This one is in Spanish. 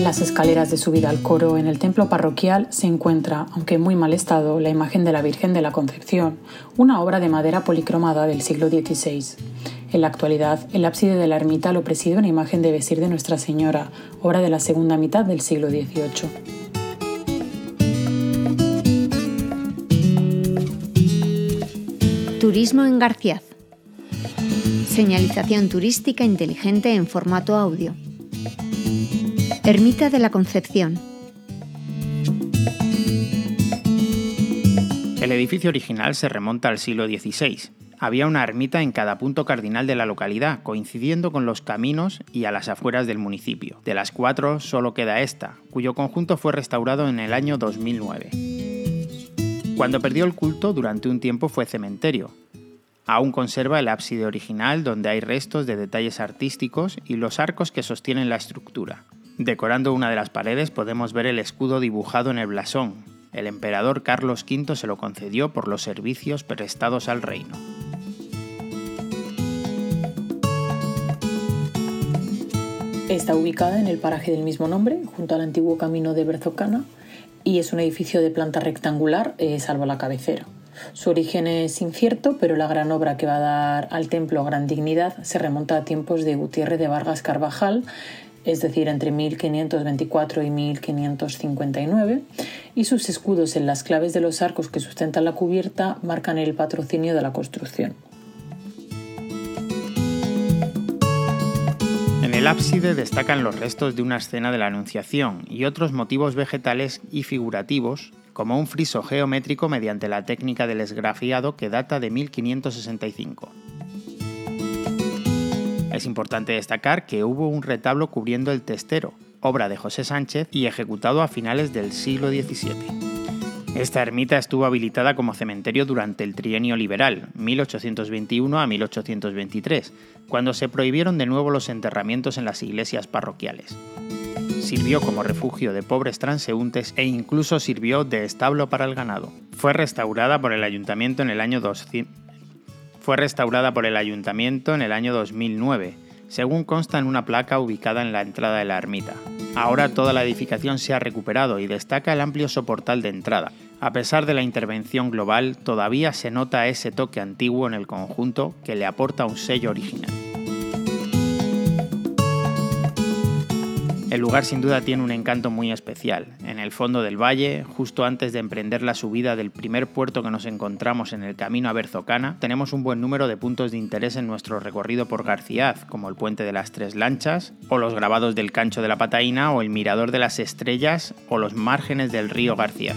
En las escaleras de subida al coro en el templo parroquial se encuentra, aunque en muy mal estado, la imagen de la Virgen de la Concepción, una obra de madera policromada del siglo XVI. En la actualidad, el ábside de la ermita lo preside una imagen de vestir de Nuestra Señora, obra de la segunda mitad del siglo XVIII. Turismo en García. Señalización turística inteligente en formato audio. Ermita de la Concepción. El edificio original se remonta al siglo XVI. Había una ermita en cada punto cardinal de la localidad, coincidiendo con los caminos y a las afueras del municipio. De las cuatro solo queda esta, cuyo conjunto fue restaurado en el año 2009. Cuando perdió el culto, durante un tiempo fue cementerio. Aún conserva el ábside original donde hay restos de detalles artísticos y los arcos que sostienen la estructura. Decorando una de las paredes podemos ver el escudo dibujado en el blasón. El emperador Carlos V se lo concedió por los servicios prestados al reino. Está ubicada en el paraje del mismo nombre, junto al antiguo camino de Berzocana, y es un edificio de planta rectangular, eh, salvo la cabecera. Su origen es incierto, pero la gran obra que va a dar al templo gran dignidad se remonta a tiempos de Gutiérrez de Vargas Carvajal, es decir, entre 1524 y 1559, y sus escudos en las claves de los arcos que sustentan la cubierta marcan el patrocinio de la construcción. En el ábside destacan los restos de una escena de la Anunciación y otros motivos vegetales y figurativos, como un friso geométrico mediante la técnica del esgrafiado que data de 1565. Es importante destacar que hubo un retablo cubriendo el testero, obra de José Sánchez y ejecutado a finales del siglo XVII. Esta ermita estuvo habilitada como cementerio durante el trienio liberal, 1821 a 1823, cuando se prohibieron de nuevo los enterramientos en las iglesias parroquiales. Sirvió como refugio de pobres transeúntes e incluso sirvió de establo para el ganado. Fue restaurada por el ayuntamiento en el año 200, fue restaurada por el ayuntamiento en el año 2009, según consta en una placa ubicada en la entrada de la ermita. Ahora toda la edificación se ha recuperado y destaca el amplio soportal de entrada. A pesar de la intervención global, todavía se nota ese toque antiguo en el conjunto que le aporta un sello original. El lugar sin duda tiene un encanto muy especial. En el fondo del valle, justo antes de emprender la subida del primer puerto que nos encontramos en el camino a Berzocana, tenemos un buen número de puntos de interés en nuestro recorrido por Garciaz, como el puente de las tres lanchas, o los grabados del cancho de la Pataína, o el mirador de las estrellas, o los márgenes del río Garciaz.